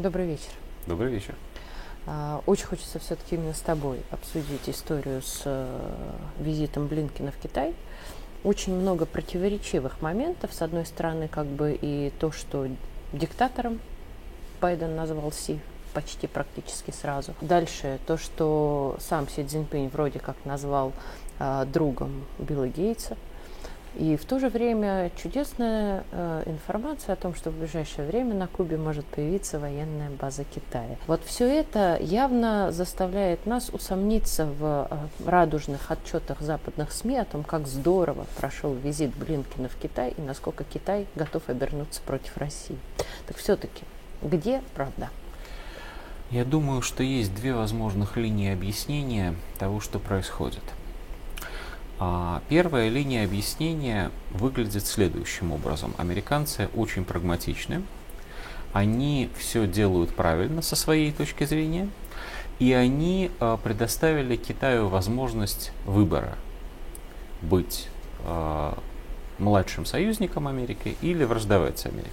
Добрый вечер. Добрый вечер. А, очень хочется все-таки именно с тобой обсудить историю с э, визитом Блинкина в Китай. Очень много противоречивых моментов. С одной стороны, как бы и то, что диктатором Байден назвал Си почти практически сразу. Дальше то, что сам Си Цзиньпинь вроде как назвал э, другом Билла Гейтса. И в то же время чудесная э, информация о том, что в ближайшее время на Кубе может появиться военная база Китая. Вот все это явно заставляет нас усомниться в э, радужных отчетах западных СМИ о том, как здорово прошел визит Блинкина в Китай и насколько Китай готов обернуться против России. Так все-таки, где правда? Я думаю, что есть две возможных линии объяснения того, что происходит – первая линия объяснения выглядит следующим образом. Американцы очень прагматичны, они все делают правильно со своей точки зрения, и они а, предоставили Китаю возможность выбора быть а, младшим союзником Америки или враждовать с Америкой.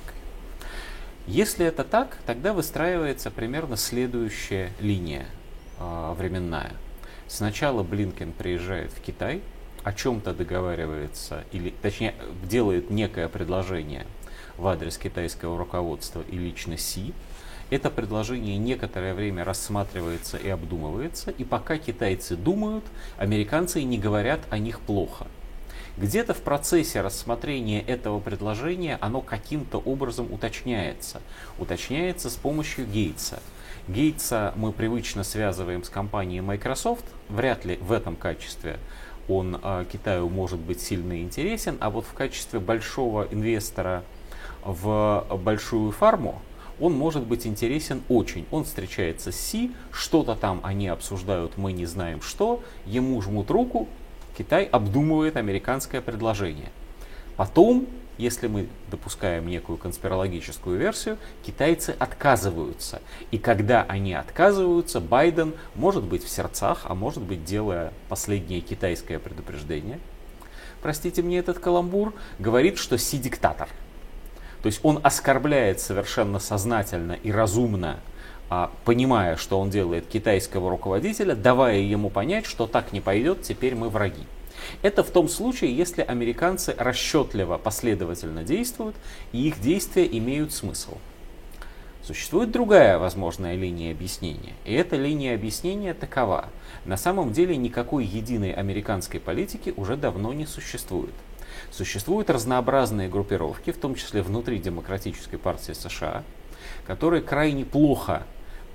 Если это так, тогда выстраивается примерно следующая линия временная. Сначала Блинкен приезжает в Китай, о чем-то договаривается, или точнее делает некое предложение в адрес китайского руководства и лично Си, это предложение некоторое время рассматривается и обдумывается, и пока китайцы думают, американцы не говорят о них плохо. Где-то в процессе рассмотрения этого предложения оно каким-то образом уточняется. Уточняется с помощью Гейтса. Гейтса мы привычно связываем с компанией Microsoft, вряд ли в этом качестве он а, Китаю может быть сильно интересен, а вот в качестве большого инвестора в большую фарму он может быть интересен очень. Он встречается с Си, что-то там они обсуждают, мы не знаем что, ему жмут руку, Китай обдумывает американское предложение. Потом если мы допускаем некую конспирологическую версию, китайцы отказываются. И когда они отказываются, Байден может быть в сердцах, а может быть делая последнее китайское предупреждение, простите мне этот каламбур, говорит, что Си диктатор. То есть он оскорбляет совершенно сознательно и разумно а, понимая, что он делает китайского руководителя, давая ему понять, что так не пойдет, теперь мы враги. Это в том случае, если американцы расчетливо, последовательно действуют, и их действия имеют смысл. Существует другая возможная линия объяснения, и эта линия объяснения такова. На самом деле никакой единой американской политики уже давно не существует. Существуют разнообразные группировки, в том числе внутри Демократической партии США, которые крайне плохо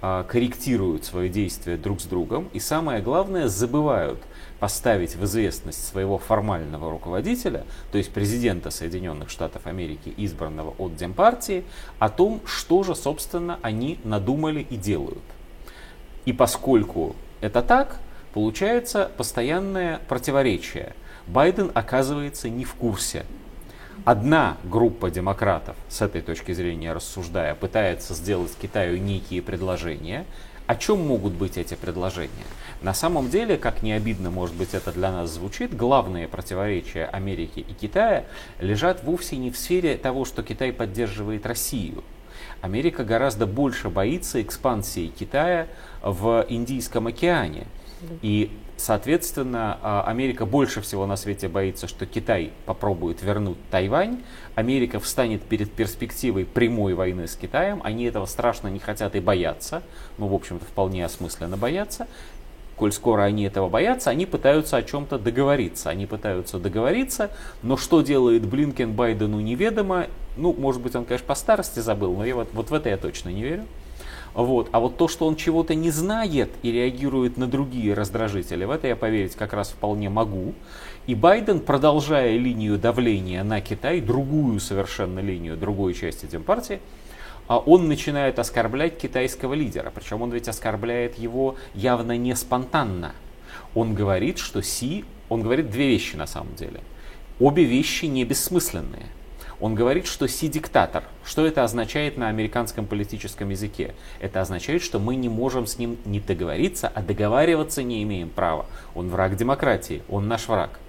корректируют свои действия друг с другом и самое главное забывают поставить в известность своего формального руководителя, то есть президента Соединенных Штатов Америки, избранного от Демпартии, о том, что же, собственно, они надумали и делают. И поскольку это так, получается постоянное противоречие. Байден оказывается не в курсе. Одна группа демократов, с этой точки зрения рассуждая, пытается сделать Китаю некие предложения, о чем могут быть эти предложения? На самом деле, как не обидно, может быть, это для нас звучит, главные противоречия Америки и Китая лежат вовсе не в сфере того, что Китай поддерживает Россию. Америка гораздо больше боится экспансии Китая в Индийском океане. И Соответственно, а, Америка больше всего на свете боится, что Китай попробует вернуть Тайвань. Америка встанет перед перспективой прямой войны с Китаем. Они этого страшно не хотят и боятся. Ну, в общем-то, вполне осмысленно боятся. Коль скоро они этого боятся, они пытаются о чем-то договориться. Они пытаются договориться, но что делает Блинкен Байдену неведомо. Ну, может быть, он, конечно, по старости забыл, но я вот, вот в это я точно не верю. Вот. А вот то, что он чего-то не знает и реагирует на другие раздражители, в это я поверить как раз вполне могу. И Байден, продолжая линию давления на Китай, другую совершенно линию другой части Демпартии, а он начинает оскорблять китайского лидера. Причем он ведь оскорбляет его явно не спонтанно. Он говорит, что Си, он говорит две вещи на самом деле. Обе вещи не бессмысленные. Он говорит, что Си диктатор. Что это означает на американском политическом языке? Это означает, что мы не можем с ним не договориться, а договариваться не имеем права. Он враг демократии, он наш враг.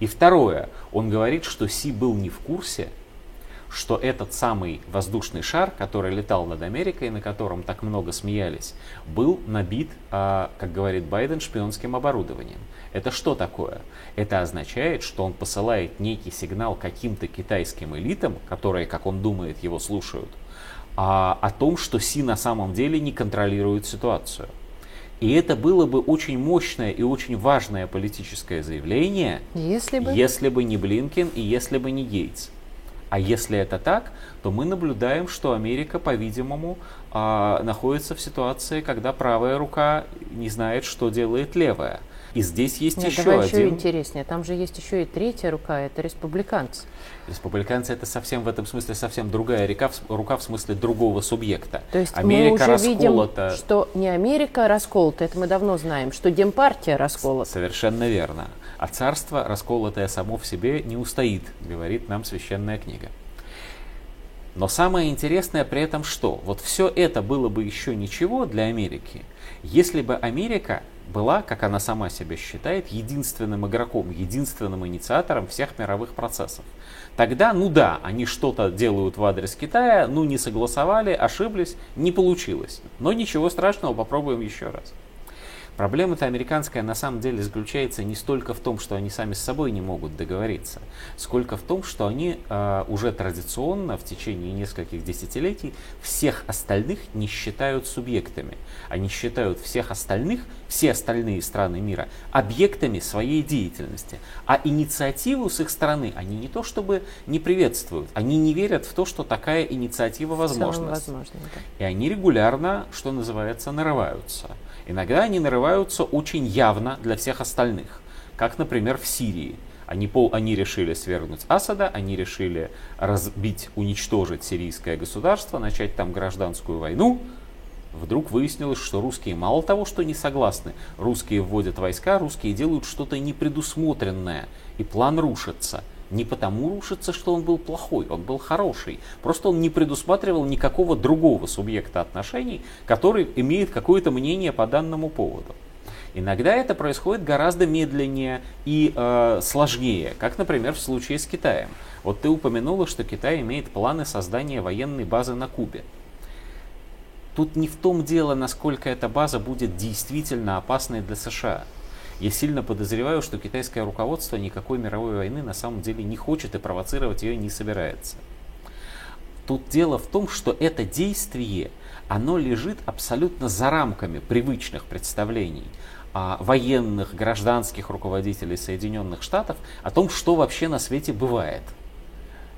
И второе, он говорит, что Си был не в курсе, что этот самый воздушный шар, который летал над Америкой, на котором так много смеялись, был набит, а, как говорит Байден, шпионским оборудованием. Это что такое? Это означает, что он посылает некий сигнал каким-то китайским элитам, которые, как он думает, его слушают, а, о том, что Си на самом деле не контролирует ситуацию. И это было бы очень мощное и очень важное политическое заявление, если бы, если бы не Блинкен и если бы не Гейтс. А если это так, то мы наблюдаем, что Америка, по-видимому, а, находится в ситуации, когда правая рука не знает, что делает левая. И здесь есть Нет, еще давай один... еще интереснее. Там же есть еще и третья рука, это республиканцы. Республиканцы это совсем в этом смысле совсем другая река, рука в смысле другого субъекта. То есть Америка мы уже расколота. видим, что не Америка расколота, это мы давно знаем, что Демпартия расколота. Совершенно верно. А царство, расколотое само в себе, не устоит, говорит нам священная книга. Но самое интересное при этом что? Вот все это было бы еще ничего для Америки, если бы Америка была, как она сама себя считает, единственным игроком, единственным инициатором всех мировых процессов. Тогда, ну да, они что-то делают в адрес Китая, ну не согласовали, ошиблись, не получилось. Но ничего страшного, попробуем еще раз. Проблема-то американская на самом деле заключается не столько в том, что они сами с собой не могут договориться, сколько в том, что они э, уже традиционно в течение нескольких десятилетий всех остальных не считают субъектами. Они считают всех остальных, все остальные страны мира, объектами своей деятельности. А инициативу с их стороны они не то чтобы не приветствуют, они не верят в то, что такая инициатива возможна. Да. И они регулярно, что называется, нарываются. Иногда они нарываются очень явно для всех остальных, как, например, в Сирии. Они, пол, они решили свергнуть Асада, они решили разбить, уничтожить сирийское государство, начать там гражданскую войну. Вдруг выяснилось, что русские мало того, что не согласны, русские вводят войска, русские делают что-то непредусмотренное, и план рушится. Не потому рушится, что он был плохой, он был хороший. Просто он не предусматривал никакого другого субъекта отношений, который имеет какое-то мнение по данному поводу. Иногда это происходит гораздо медленнее и э, сложнее, как, например, в случае с Китаем. Вот ты упомянула, что Китай имеет планы создания военной базы на Кубе. Тут не в том дело, насколько эта база будет действительно опасной для США. Я сильно подозреваю, что китайское руководство никакой мировой войны на самом деле не хочет и провоцировать ее не собирается. Тут дело в том, что это действие, оно лежит абсолютно за рамками привычных представлений а, военных, гражданских руководителей Соединенных Штатов о том, что вообще на свете бывает.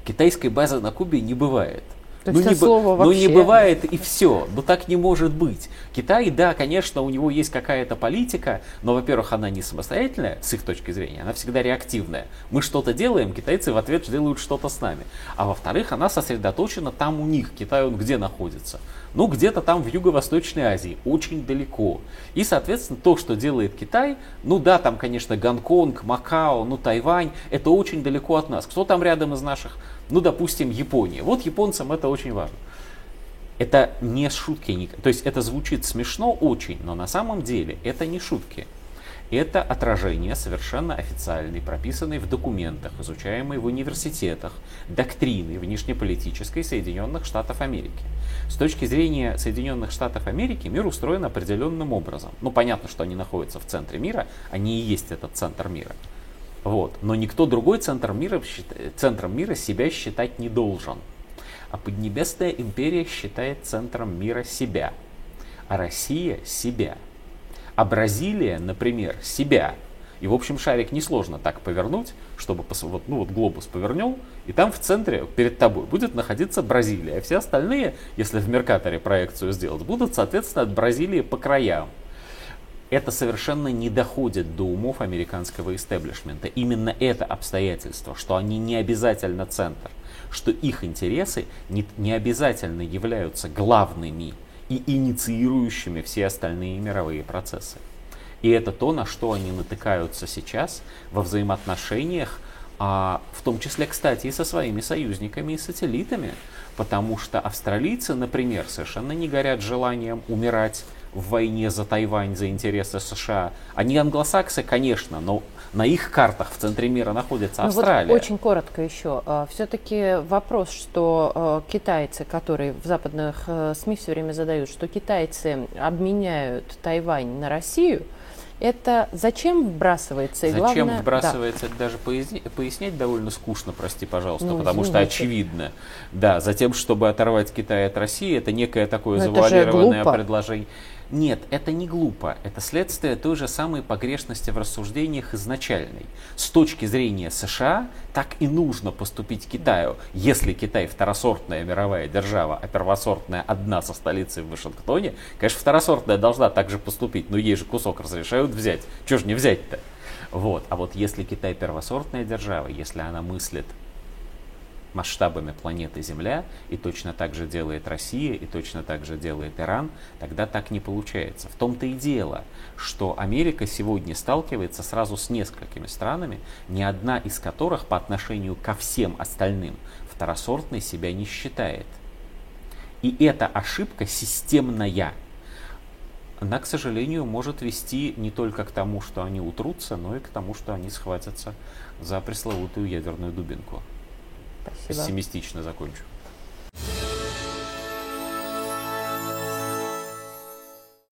Китайской базы на Кубе не бывает. То ну, не, слово ну не бывает и все. Ну так не может быть. Китай, да, конечно, у него есть какая-то политика, но, во-первых, она не самостоятельная, с их точки зрения, она всегда реактивная. Мы что-то делаем, китайцы в ответ делают что-то с нами. А во-вторых, она сосредоточена там у них. Китай, он где находится? Ну, где-то там в Юго-Восточной Азии, очень далеко. И, соответственно, то, что делает Китай, ну да, там, конечно, Гонконг, Макао, ну, Тайвань, это очень далеко от нас. Кто там рядом из наших? Ну, допустим, Япония. Вот японцам это очень важно. Это не шутки, то есть это звучит смешно очень, но на самом деле это не шутки. Это отражение совершенно официальной, прописанной в документах, изучаемой в университетах, доктрины внешнеполитической Соединенных Штатов Америки. С точки зрения Соединенных Штатов Америки мир устроен определенным образом. Ну, понятно, что они находятся в центре мира, они и есть этот центр мира. Вот. Но никто другой центр мира, центром мира себя считать не должен. А Поднебесная империя считает центром мира себя, а Россия себя. А Бразилия, например, себя. И, в общем, шарик несложно так повернуть, чтобы вот, ну, вот глобус повернул, и там в центре перед тобой будет находиться Бразилия. А все остальные, если в Меркаторе проекцию сделать, будут, соответственно, от Бразилии по краям это совершенно не доходит до умов американского истеблишмента. Именно это обстоятельство, что они не обязательно центр, что их интересы не, не обязательно являются главными и инициирующими все остальные мировые процессы. И это то, на что они натыкаются сейчас во взаимоотношениях, а, в том числе, кстати, и со своими союзниками и сателлитами, потому что австралийцы, например, совершенно не горят желанием умирать в войне за Тайвань, за интересы США. Они англосаксы, конечно, но на их картах в центре мира находится ну Австралия. Вот очень коротко еще. А, Все-таки вопрос, что а, китайцы, которые в западных э, СМИ все время задают, что китайцы обменяют Тайвань на Россию, это зачем вбрасывается? И зачем главное, вбрасывается, да. это даже поясни, пояснять довольно скучно, прости, пожалуйста, ну, потому извините. что очевидно. Да, затем, чтобы оторвать Китай от России, это некое такое Но завуалированное предложение. Нет, это не глупо, это следствие той же самой погрешности в рассуждениях изначальной. С точки зрения США, так и нужно поступить Китаю. Если Китай второсортная мировая держава, а первосортная одна со столицей в Вашингтоне, конечно, второсортная должна также поступить, но ей же кусок разрешают взять. Чего же не взять-то? Вот. А вот если Китай первосортная держава, если она мыслит масштабами планеты Земля, и точно так же делает Россия, и точно так же делает Иран, тогда так не получается. В том-то и дело, что Америка сегодня сталкивается сразу с несколькими странами, ни одна из которых по отношению ко всем остальным второсортной себя не считает. И эта ошибка системная. Она, к сожалению, может вести не только к тому, что они утрутся, но и к тому, что они схватятся за пресловутую ядерную дубинку. Спасибо. Пессимистично закончу.